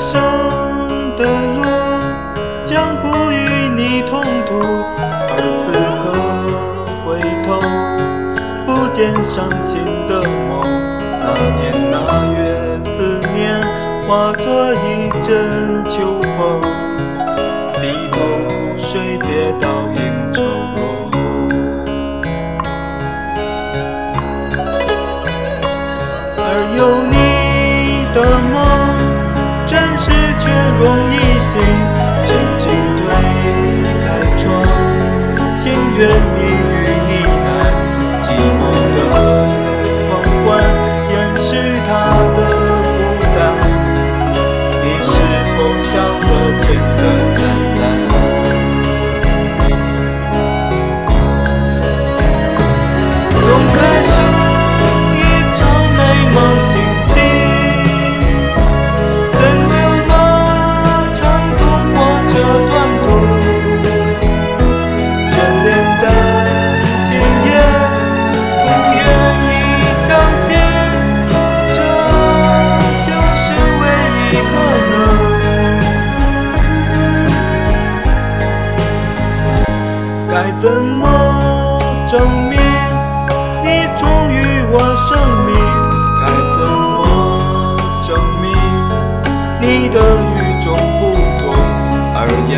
生的路将不与你同途，而此刻回头，不见伤心的梦。那年那月，思念化作一阵秋风，低头湖水别倒映愁容。而有你的梦，暂时却容易醒，该怎么证明你忠于我生命该怎么证明？你的与众不同而言